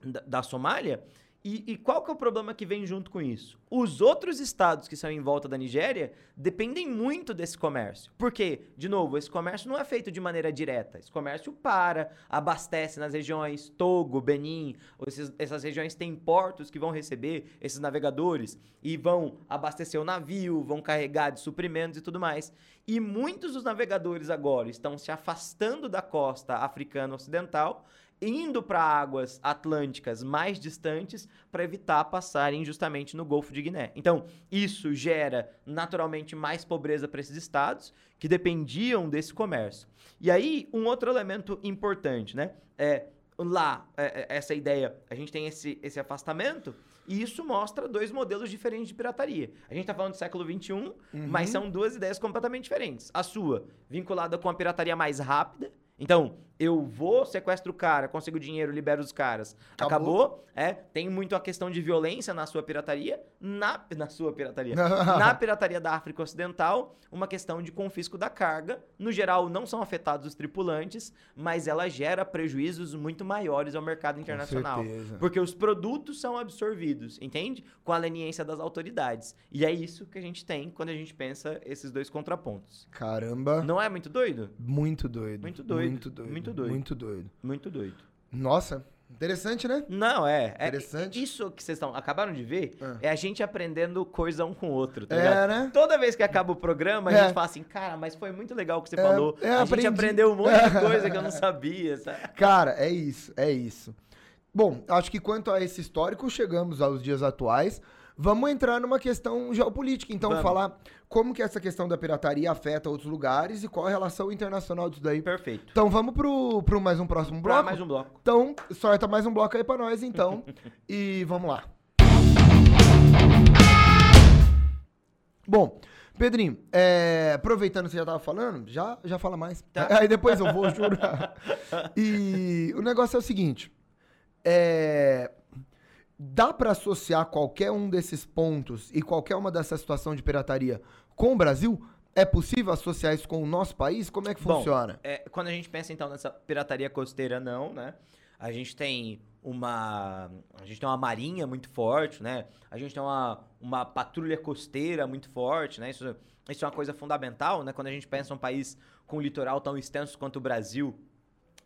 da, da Somália. E, e qual que é o problema que vem junto com isso? Os outros estados que são em volta da Nigéria dependem muito desse comércio. Por quê? De novo, esse comércio não é feito de maneira direta. Esse comércio para, abastece nas regiões Togo, Benin, esses- essas regiões têm portos que vão receber esses navegadores e vão abastecer o navio, vão carregar de suprimentos e tudo mais. E muitos dos navegadores agora estão se afastando da costa africana ocidental indo para águas atlânticas mais distantes para evitar passarem justamente no Golfo de Guiné. Então, isso gera naturalmente mais pobreza para esses estados que dependiam desse comércio. E aí, um outro elemento importante, né? É lá, é, é, essa ideia, a gente tem esse, esse afastamento. E isso mostra dois modelos diferentes de pirataria. A gente está falando do século XXI, mas são duas ideias completamente diferentes. A sua, vinculada com a pirataria mais rápida, então, eu vou, sequestro o cara, consigo dinheiro, libero os caras. Acabou. Acabou. É, tem muito a questão de violência na sua pirataria, na, na sua pirataria. <laughs> na pirataria da África Ocidental, uma questão de confisco da carga. No geral, não são afetados os tripulantes, mas ela gera prejuízos muito maiores ao mercado internacional. Porque os produtos são absorvidos, entende? Com a leniência das autoridades. E é isso que a gente tem quando a gente pensa esses dois contrapontos. Caramba. Não é muito doido? Muito doido. Muito doido. Muito doido. Muito doido. Muito doido. Muito doido. Nossa, interessante, né? Não, é. é Interessante. isso que vocês estão acabaram de ver Ah. é a gente aprendendo coisa um com o outro, tá É, ligado? né? Toda vez que acaba o programa, a É. gente fala assim, cara, mas foi muito legal o que você É, falou. é, a aprendi. gente aprendeu um monte de coisa que eu não <laughs> sabia, sabe? Cara, é isso, é isso. Bom, acho que quanto a esse histórico, chegamos aos dias atuais. Vamos entrar numa questão geopolítica, então Vamos. falar como que essa questão da pirataria afeta outros lugares e qual a relação internacional disso daí. Perfeito. Então vamos pro, pro mais um próximo Pra bloco? mais um bloco. Então, sorta mais um bloco aí pra nós, então. <laughs> e vamos lá. Bom, Pedrinho, é, aproveitando que você já tava falando, já, já fala mais. Tá. <laughs> Aí depois eu vou, juro. <laughs> e o negócio é o seguinte: é, dá pra associar qualquer um desses pontos e qualquer uma dessa situação de pirataria com o Brasil? É possível associar isso com o nosso país? Como é que Bom, funciona? É, quando a gente pensa então nessa pirataria costeira, não, né? A gente tem uma. A gente tem uma marinha muito forte, né? A gente tem uma, uma patrulha costeira muito forte, né? Isso, isso é uma coisa fundamental, né? Quando a gente pensa um país com um litoral tão extenso quanto o Brasil,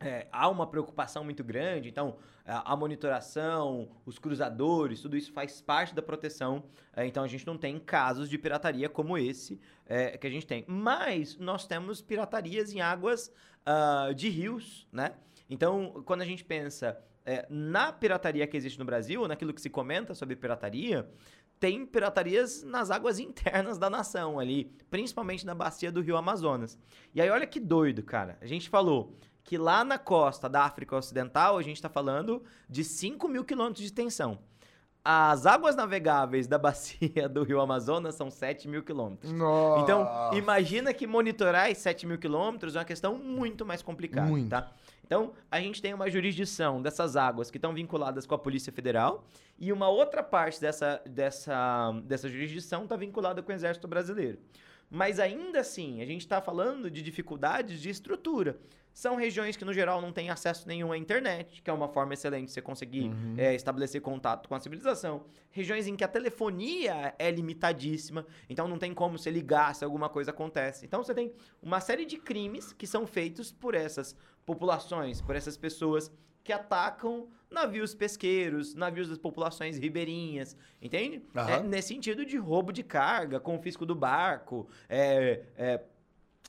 é, há uma preocupação muito grande, então a, a monitoração, os cruzadores, tudo isso faz parte da proteção. é, então a gente não tem casos de pirataria como esse é, que a gente tem. Mas nós temos piratarias em águas ah, de rios, né? Então, quando a gente pensa é, na pirataria que existe no Brasil, naquilo que se comenta sobre pirataria, tem piratarias nas águas internas da nação ali, principalmente na bacia do rio Amazonas. E aí, olha que doido, cara. A gente falou que lá na costa da África Ocidental, a gente está falando de 5 mil quilômetros de extensão. As águas navegáveis da <laughs> bacia do rio Amazonas são 7 mil quilômetros. Nossa. Então, imagina que monitorar esses 7 mil quilômetros é uma questão muito mais complicada, Muito. tá? Então, a gente tem uma jurisdição dessas águas que estão vinculadas com a Polícia Federal e uma outra parte dessa, dessa, dessa jurisdição está vinculada com o Exército Brasileiro. Mas ainda assim, a gente está falando de dificuldades de estrutura. São regiões que, no geral, não têm acesso nenhum à internet, que é uma forma excelente de você conseguir é, estabelecer contato com a civilização. Regiões em que a telefonia é limitadíssima, então não tem como você ligar se alguma coisa acontece. Então você tem uma série de crimes que são feitos por essas populações, por essas pessoas que atacam navios pesqueiros, navios das populações ribeirinhas, entende? Aham. É nesse sentido de roubo de carga, confisco do barco, é, é,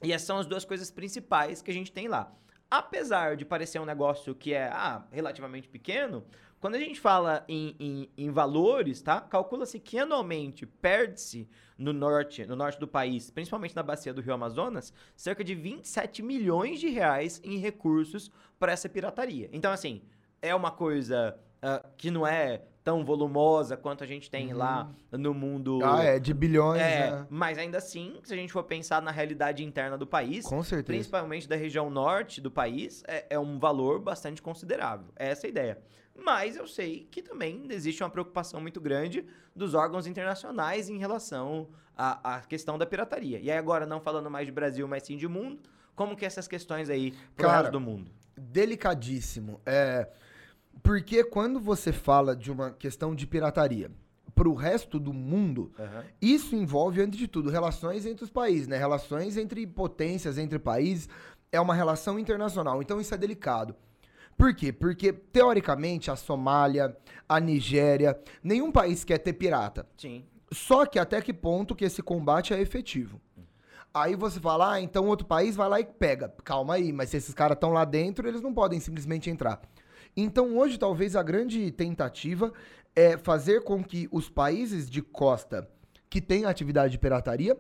E essas são as duas coisas principais que a gente tem lá. Apesar de parecer um negócio que é ah, relativamente pequeno, quando a gente fala em, em, em valores, tá? Calcula-se que anualmente perde-se no norte, no norte do país, principalmente na bacia do Rio Amazonas, cerca de 27 milhões de reais em recursos para essa pirataria. Então, assim, é uma coisa uh, que não é tão volumosa quanto a gente tem uhum. lá no mundo. Ah, é, de bilhões, é, né? Mas ainda assim, se a gente for pensar na realidade interna do país, Com certeza. principalmente da região norte do país, é, é um valor bastante considerável. É essa a ideia. Mas eu sei que também existe uma preocupação muito grande dos órgãos internacionais em relação à, à questão da pirataria. E aí agora, não falando mais de Brasil, mas sim de mundo, como que essas questões aí pro Cara, do mundo? Delicadíssimo. É porque quando você fala de uma questão de pirataria para o resto do mundo, uhum. isso envolve, antes de tudo, relações entre os países, né? Relações entre potências, entre países. É uma relação internacional. Então isso é delicado. Por quê? Porque, teoricamente, a Somália, a Nigéria, nenhum país quer ter pirata. Sim. Só que até que ponto que esse combate é efetivo? Aí você fala, ah, então outro país vai lá e pega. Calma aí, mas se esses caras estão lá dentro, eles não podem simplesmente entrar. Então, hoje, talvez a grande tentativa é fazer com que os países de costa que têm atividade de pirataria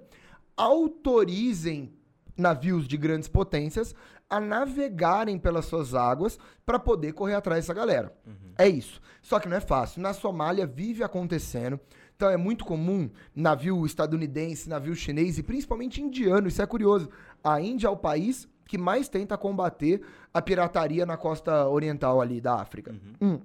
autorizem navios de grandes potências a navegarem pelas suas águas para poder correr atrás dessa galera. Uhum. É isso. Só que não é fácil. Na Somália vive acontecendo. Então é muito comum navio estadunidense, navio chinês e principalmente indiano. Isso é curioso. A Índia é o país que mais tenta combater a pirataria na costa oriental ali da África. Uhum. Hum.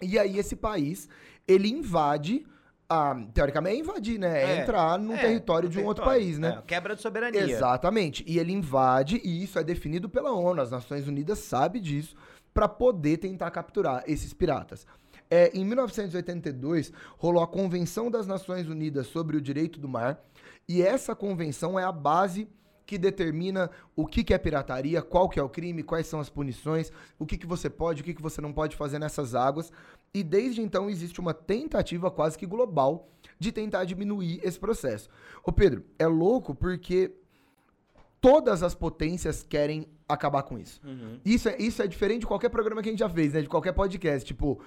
E aí esse país, ele invade a, teoricamente é invadir, né? É, entrar no é, território de um território, outro país, né? É, quebra de soberania. Exatamente. E ele invade, e isso é definido pela ONU, as Nações Unidas sabem disso, para poder tentar capturar esses piratas. É, em 1982, rolou a Convenção das Nações Unidas sobre o Direito do Mar, e essa convenção é a base que determina o que, que é pirataria, qual que é o crime, quais são as punições, o que, que você pode, o que, que você não pode fazer nessas águas. E desde então existe uma tentativa quase que global de tentar diminuir esse processo. Ô Pedro, é louco porque todas as potências querem acabar com isso. Uhum. Isso, é, isso é diferente de qualquer programa que a gente já fez, né? De qualquer podcast. Tipo,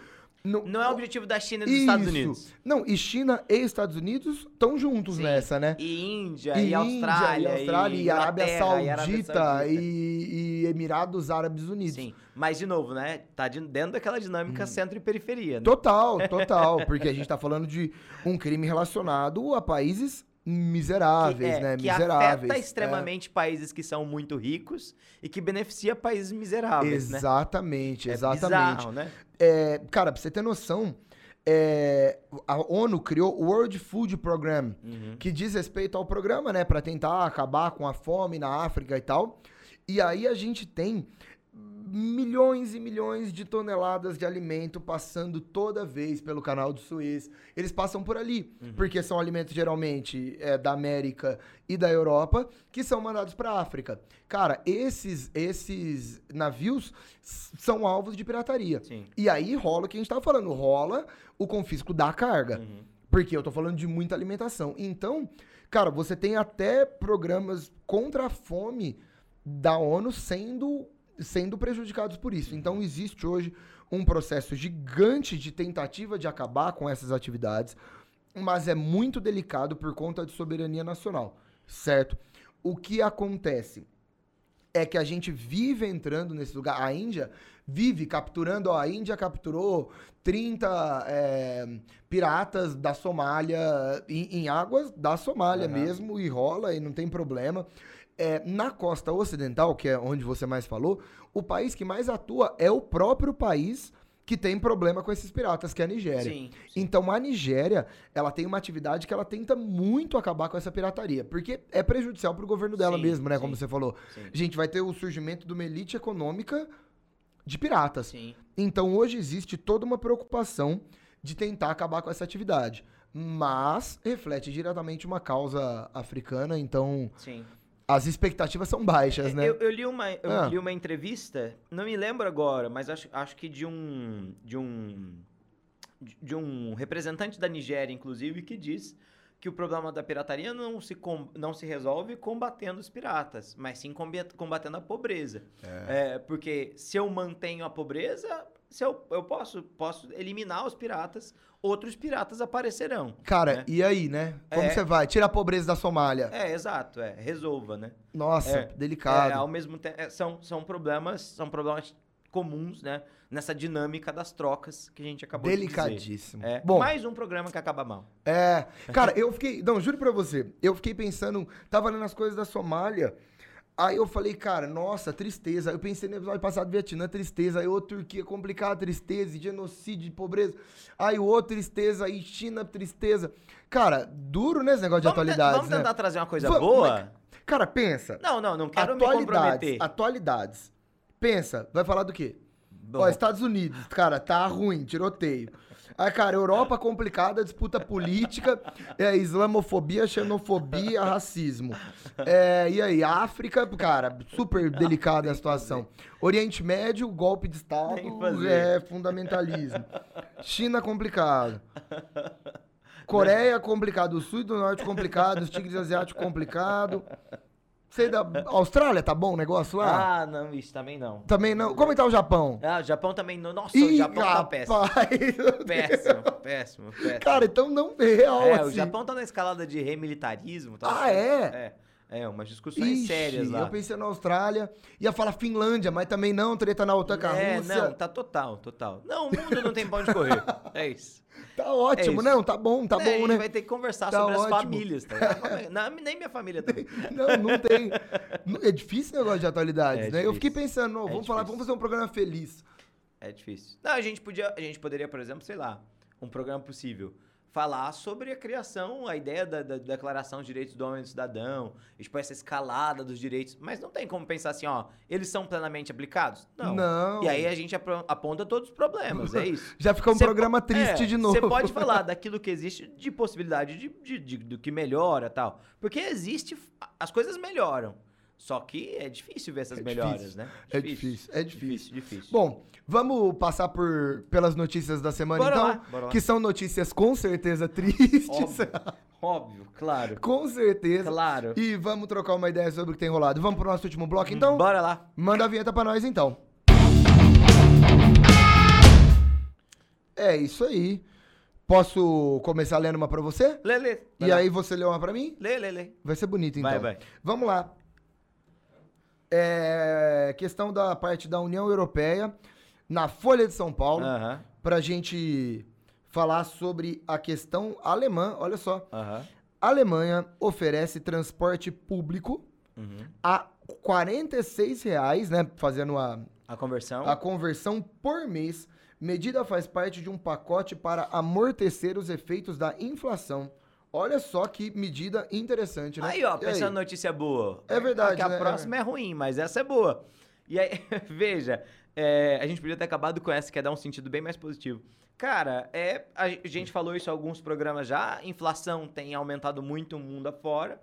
não, não é o objetivo da China e dos Isso. Estados Unidos. Não, e China e Estados Unidos estão juntos Sim. nessa, né? E Índia, e, e Austrália, e, Austrália, e, e Arábia Saudita, e, Emirados Árabes Unidos. Sim, mas de novo, né? Tá de, dentro daquela dinâmica hum. centro e periferia. Né? Total, total. porque a gente tá falando de um crime relacionado a países miseráveis, que, é, né? Que miseráveis. afeta extremamente é. países que são muito ricos e que beneficia países miseráveis, né? Exatamente, né? exatamente. É bizarro, né? É, cara, pra você ter noção, é, a ONU criou o World Food Program, uhum. que diz respeito ao programa, né? Pra tentar acabar com a fome na África e tal. E aí a gente tem milhões e milhões de toneladas de alimento passando toda vez pelo canal do Suez. Eles passam por ali, uhum. porque são alimentos geralmente é, da América e da Europa que são mandados para a África. Cara, esses esses navios são alvos de pirataria. Sim. E aí rola o que a gente estava falando, rola o confisco da carga. Uhum. Porque eu tô falando de muita alimentação. Então, cara, você tem até programas contra a fome da ONU sendo sendo prejudicados por isso. Então existe hoje um processo gigante de tentativa de acabar com essas atividades, mas é muito delicado por conta de soberania nacional, certo? O que acontece é que a gente vive entrando nesse lugar. A Índia vive capturando, ó, a Índia capturou 30 é, piratas da Somália em, em águas da Somália uhum. mesmo e rola e não tem problema. É, na costa ocidental, que é onde você mais falou, o país que mais atua é o próprio país que tem problema com esses piratas, que é a Nigéria. Sim, sim. Então a Nigéria, ela tem uma atividade que ela tenta muito acabar com essa pirataria, porque é prejudicial para o governo dela sim, mesmo, né, como você falou. Gente vai ter o surgimento de uma elite econômica de piratas. Então hoje existe toda uma preocupação de tentar acabar com essa atividade, mas reflete diretamente uma causa africana, então Sim as expectativas são baixas, né? Eu, eu li, uma, eu ah. li uma entrevista, não me lembro agora, mas acho, acho que de um, de um de um representante da Nigéria, inclusive, que diz que o problema da pirataria não se, não se resolve combatendo os piratas, mas sim combat- combatendo a pobreza. É, porque se eu mantenho a pobreza, se eu, eu posso, posso eliminar os piratas, outros piratas aparecerão. Cara, né? e aí, né? Como É. você vai? Tira a pobreza da Somália. É, exato, é, resolva, né? Nossa, É, delicado. É, ao mesmo tempo, é, são, são problemas, são problemas comuns, né? Nessa dinâmica das trocas que a gente acabou de dizer. Delicadíssimo. É, Bom, mais um programa que acaba mal. É, cara, <laughs> eu fiquei, não, juro pra você, eu fiquei pensando, tava lendo as coisas da Somália, aí eu falei, cara, nossa, tristeza, eu pensei no episódio passado, Vietnã, tristeza, aí outro, Turquia, complicado, tristeza, e genocídio, pobreza, aí o outro, tristeza, aí China, tristeza, cara, duro, né, esse negócio de Vamos, te- atualidades, vamos né? tentar trazer uma coisa Va- boa? mas, Cara, pensa, Não, não, não quero me atualidades, comprometer. atualidades, pensa, vai falar do quê? Bom, Ó, Estados Unidos, cara, tá ruim, tiroteio. Aí, cara, Europa complicada, disputa política, é, islamofobia, xenofobia, racismo. É, e aí, África, cara, super delicada a situação. Oriente Médio, golpe de Estado, é, fundamentalismo. China complicado. Coreia complicado, o sul e do norte complicado, os tigres asiáticos complicado. Sei da Austrália, tá bom o negócio lá? Ah, não, isso também não. Também não. Como é que tá o Japão? Ah, o Japão também não. Nossa, o Ih, Japão tá péssimo. rapaz, meu Deus. Péssimo, péssimo, péssimo. Cara, então não é real é, assim. o Japão tá na escalada de remilitarismo. Tá Ah, é? É, é, umas discussões Ixi, sérias lá. eu pensei na Austrália, ia falar Finlândia, mas também não, treta na OTAN com a é, não, tá total, total. Não, o mundo não tem pra onde correr. É isso. <laughs> Tá ótimo, É isso. não, tá bom, tá É, a bom, gente né? vai ter que conversar Tá sobre as ótimo. famílias, tá? <laughs> Não, nem minha família também. <laughs> Não, não tem. É difícil esse negócio de atualidades, É né? Eu difícil. fiquei pensando, É vamos falar, difícil. vamos fazer um programa feliz. É difícil. Não, a gente podia, a gente poderia, por exemplo, sei lá, um programa possível, falar sobre a criação, a ideia da, da Declaração dos Direitos do Homem e do Cidadão, tipo, essa escalada dos direitos, mas não tem como pensar assim, ó, eles são plenamente aplicados? Não. Não. E aí a gente aponta todos os problemas, é isso. <laughs> Já fica um Cê programa triste é, de novo. Você pode <laughs> falar daquilo que existe de possibilidade de, de- de- do que melhora tal. Porque existe, as coisas melhoram. Só que é difícil ver essas É melhoras, difícil. né? É difícil, é difícil. Difícil, difícil. Bom, vamos passar por, pelas notícias da semana, Bora então? lá, bora lá. Que são notícias com certeza tristes. Óbvio, óbvio, claro. com certeza. Claro. E vamos trocar uma ideia sobre o que tem rolado. Vamos pro nosso último bloco, então? Bora lá. Manda a vinheta pra nós, então. É isso aí. Posso começar lendo uma pra você? Lê, lê. Vai e lá. aí você lê uma pra mim? Lê, lê, lê. Vai ser bonito, então. Vai, vai. Vamos lá. É, questão da parte da União Europeia, na Folha de São Paulo, Aham, pra gente falar sobre a questão alemã. Olha só. A Alemanha oferece transporte público uhum. a 46 reais, né? Fazendo a, A conversão. a conversão por mês. Medida faz parte de um pacote para amortecer os efeitos da inflação. Olha só que medida interessante, né? Aí, ó, E pensando em notícia boa. É verdade, Que a né? próxima é ruim, mas essa é boa. E aí, <laughs> veja, é, a gente podia ter acabado com essa, que é dar um sentido bem mais positivo. Cara, é, a gente falou isso em alguns programas já, a inflação tem aumentado muito o mundo afora.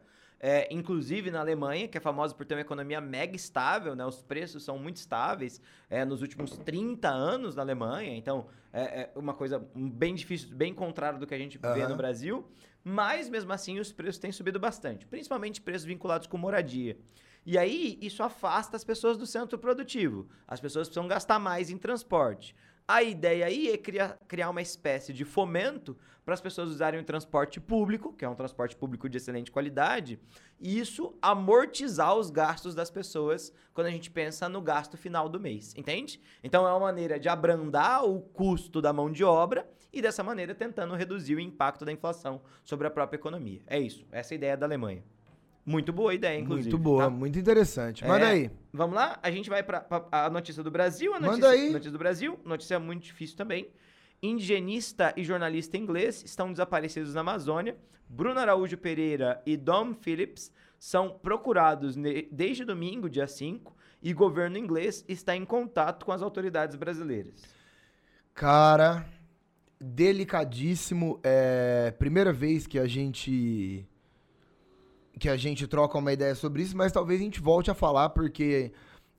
É, inclusive na Alemanha, que é famosa por ter uma economia mega estável, né? Os preços são muito estáveis é, nos últimos 30 anos na Alemanha. Então, é, é uma coisa bem difícil, bem contrário do que a gente vê no Brasil. Mas, mesmo assim, os preços têm subido bastante. Principalmente preços vinculados com moradia. E aí, isso afasta as pessoas do centro produtivo. As pessoas precisam gastar mais em transporte. A ideia aí é criar, criar uma espécie de fomento para as pessoas usarem o transporte público, que é um transporte público de excelente qualidade, e isso amortizar os gastos das pessoas quando a gente pensa no gasto final do mês, entende? Então é uma maneira de abrandar o custo da mão de obra e dessa maneira tentando reduzir o impacto da inflação sobre a própria economia. É isso, essa é a ideia da Alemanha. Muito boa ideia, inclusive. Muito boa, tá? muito interessante. Manda É, aí. Vamos lá? A gente vai para a notícia do Brasil. A Manda notícia, aí. Notícia do Brasil. Notícia muito difícil também. Indigenista e jornalista inglês estão desaparecidos na Amazônia. Bruno Araújo Pereira e Dom Phillips são procurados desde domingo, dia 5, e governo inglês está em contato com as autoridades brasileiras. Cara, delicadíssimo. É primeira vez que a gente que a gente troca uma ideia sobre isso, mas talvez a gente volte a falar porque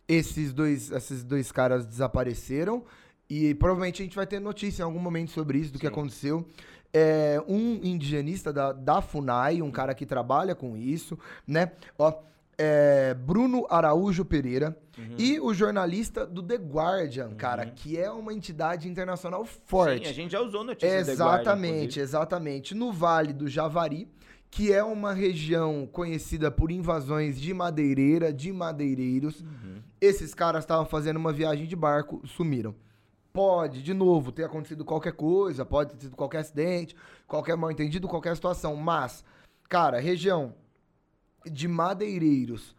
esses dois esses dois caras desapareceram e provavelmente a gente vai ter notícia em algum momento sobre isso do que Sim. aconteceu. é um indigenista da, da FUNAI, um cara que trabalha com isso, né? Ó, é, Bruno Araújo Pereira Uhum. e o jornalista do The Guardian, cara, que é uma entidade internacional forte. Sim, a gente já usou notícias Guardian, Exatamente, inclusive. exatamente. No Vale do Javari, que é uma região conhecida por invasões de madeireira, de madeireiros. Uhum. Esses caras estavam fazendo uma viagem de barco, sumiram. Pode, de novo, ter acontecido qualquer coisa, pode ter sido qualquer acidente, qualquer mal entendido, qualquer situação. Mas, cara, região de madeireiros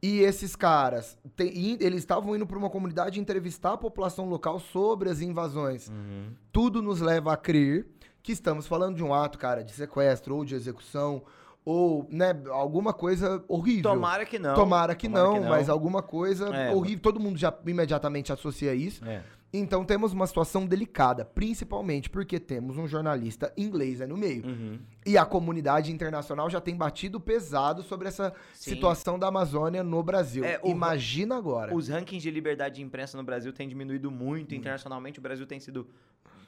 e esses caras, tem- eles estavam indo para uma comunidade entrevistar a população local sobre as invasões. Uhum. Tudo nos leva a crer que estamos falando de um ato, cara, de sequestro ou de execução ou, né, alguma coisa horrível. Tomara que não. Tomara que, Tomara não, mas alguma coisa É, horrível. Todo mundo já imediatamente associa isso. É. Então temos uma situação delicada, principalmente porque temos um jornalista inglês aí no meio. Uhum. E a comunidade internacional já tem batido pesado sobre essa Sim. situação da Amazônia no Brasil. É, Imagina agora. Os rankings de liberdade de imprensa no Brasil têm diminuído muito. Internacionalmente, o Brasil tem sido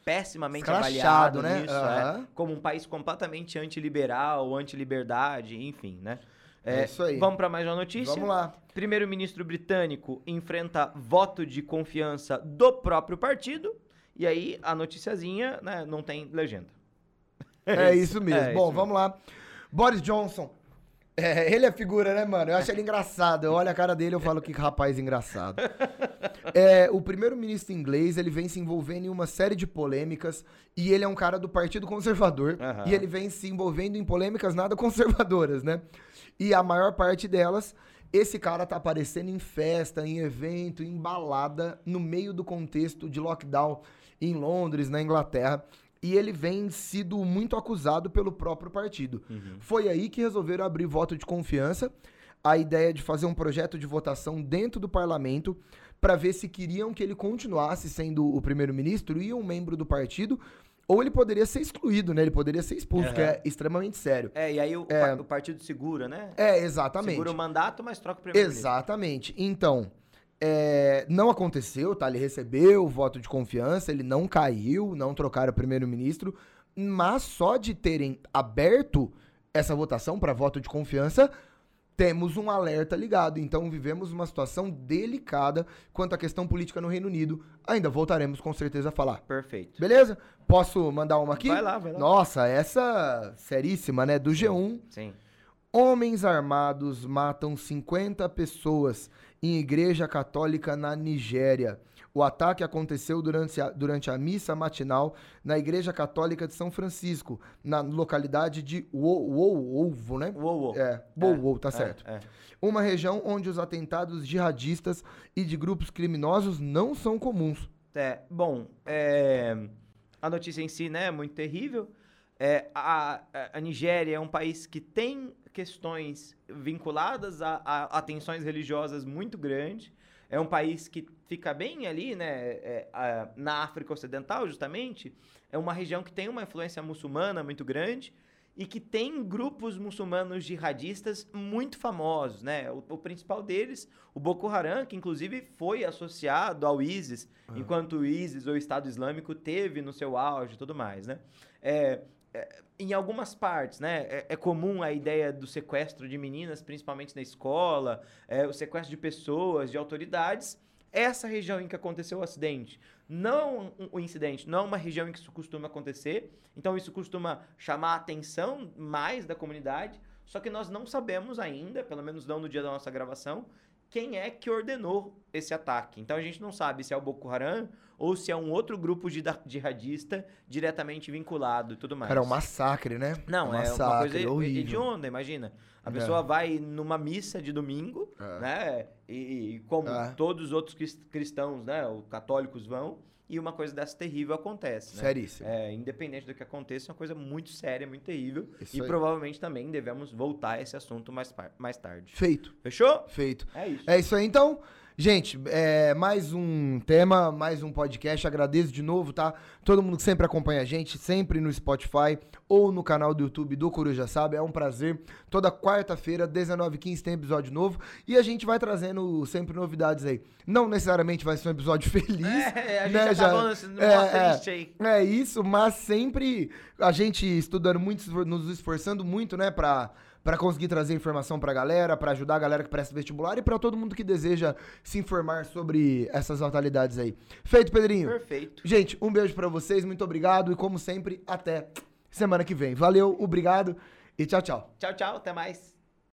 pessimamente Escrachado, avaliado né? nisso, Aham. é, como um país completamente antiliberal, antiliberdade, enfim, né? É isso aí. Vamos para mais uma notícia. Vamos lá. Primeiro-ministro britânico enfrenta voto de confiança do próprio partido. E aí, a noticiazinha, né, não tem legenda. É <laughs> isso mesmo. É Bom, isso vamos lá. Boris Johnson. É, ele é figura, né, mano? Eu acho ele engraçado. Eu olho a cara dele e eu falo que rapaz engraçado. É, o primeiro-ministro inglês, ele vem se envolvendo em uma série de polêmicas e ele é um cara do Partido Conservador Aham. e ele vem se envolvendo em polêmicas nada conservadoras, né? E a maior parte delas, esse cara tá aparecendo em festa, em evento, em balada, no meio do contexto de lockdown em Londres, na Inglaterra. E ele vem sido muito acusado pelo próprio partido. Foi aí que resolveram abrir voto de confiança. A ideia de fazer um projeto de votação dentro do parlamento para ver se queriam que ele continuasse sendo o primeiro-ministro e um membro do partido, ou ele poderia ser excluído, né? Ele poderia ser expulso, Aham. que é extremamente sério. É, e aí o, É. o partido segura, né? É, exatamente. Segura o mandato, mas troca o primeiro-ministro. Exatamente. Então, é, não aconteceu, tá? Ele recebeu o voto de confiança, ele não caiu, não trocaram o primeiro-ministro, mas só de terem aberto essa votação para voto de confiança, temos um alerta ligado. Então, vivemos uma situação delicada quanto à questão política no Reino Unido. Ainda voltaremos com certeza a falar. Perfeito. Beleza? Posso mandar uma aqui? Vai lá, vai lá. Nossa, essa seríssima, né? Do G1. Sim. Homens armados matam 50 pessoas em igreja católica na Nigéria. O ataque aconteceu durante a, durante a missa matinal na Igreja Católica de São Francisco, na localidade de Wowo, né? Uou, uou. É, tá certo. É, é. Uma região onde os atentados jihadistas e de grupos criminosos não são comuns. É, bom, é, a notícia em si, né, é muito terrível. É, a, a- a Nigéria é um país que tem questões vinculadas a, a, a tensões religiosas muito grandes. É um país que fica bem ali, né, é, a- na África Ocidental, justamente. É uma região que tem uma influência muçulmana muito grande e que tem grupos muçulmanos jihadistas muito famosos, né? O, o principal deles, o Boko Haram, que inclusive foi associado ao ISIS, enquanto o ISIS ou o Estado Islâmico teve no seu auge e tudo mais, né? É, em algumas partes, né, é, é comum a ideia do sequestro de meninas, principalmente na escola, é, o sequestro de pessoas, de autoridades. Essa região em que aconteceu o acidente, não o incidente, não é uma região em que isso costuma acontecer, então isso costuma chamar a atenção mais da comunidade, só que nós não sabemos ainda, pelo menos não no dia da nossa gravação, quem é que ordenou esse ataque. Então a gente não sabe se é o Boko Haram ou se é um outro grupo de jihadista diretamente vinculado e tudo mais. Cara, é um massacre, né? Não, um é uma massacre coisa horrível. hedionda, imagina. A É. pessoa vai numa missa de domingo, É. né? E, e como É. todos os outros cris- cristãos, né? Os católicos vão, e uma coisa dessa terrível acontece, né? Seríssimo. É, independente do que aconteça, é uma coisa muito séria, muito terrível. Isso e aí. provavelmente também devemos voltar a esse assunto mais, mais tarde. Feito, Fechou? feito. É isso. É isso aí, então. Gente, é, mais um tema, mais um podcast. Agradeço de novo, tá? Todo mundo que sempre acompanha a gente, sempre no Spotify ou no canal do YouTube do Coruja Sabe. É um prazer. Toda quarta-feira, 19h15, tem episódio novo. E a gente vai trazendo sempre novidades aí. Não necessariamente vai ser um episódio <laughs> feliz. É, a gente né, já, já- tá falando assim, é, é. triste aí. É isso, mas sempre a gente estudando muito, nos esforçando muito, né, pra, pra conseguir trazer informação pra galera, pra ajudar a galera que presta vestibular e pra todo mundo que deseja se informar sobre essas atualidades aí. Feito, Pedrinho? Perfeito. Gente, um beijo pra vocês, muito obrigado e como sempre, até semana que vem. Valeu, obrigado e tchau, tchau. Tchau, tchau. Até mais.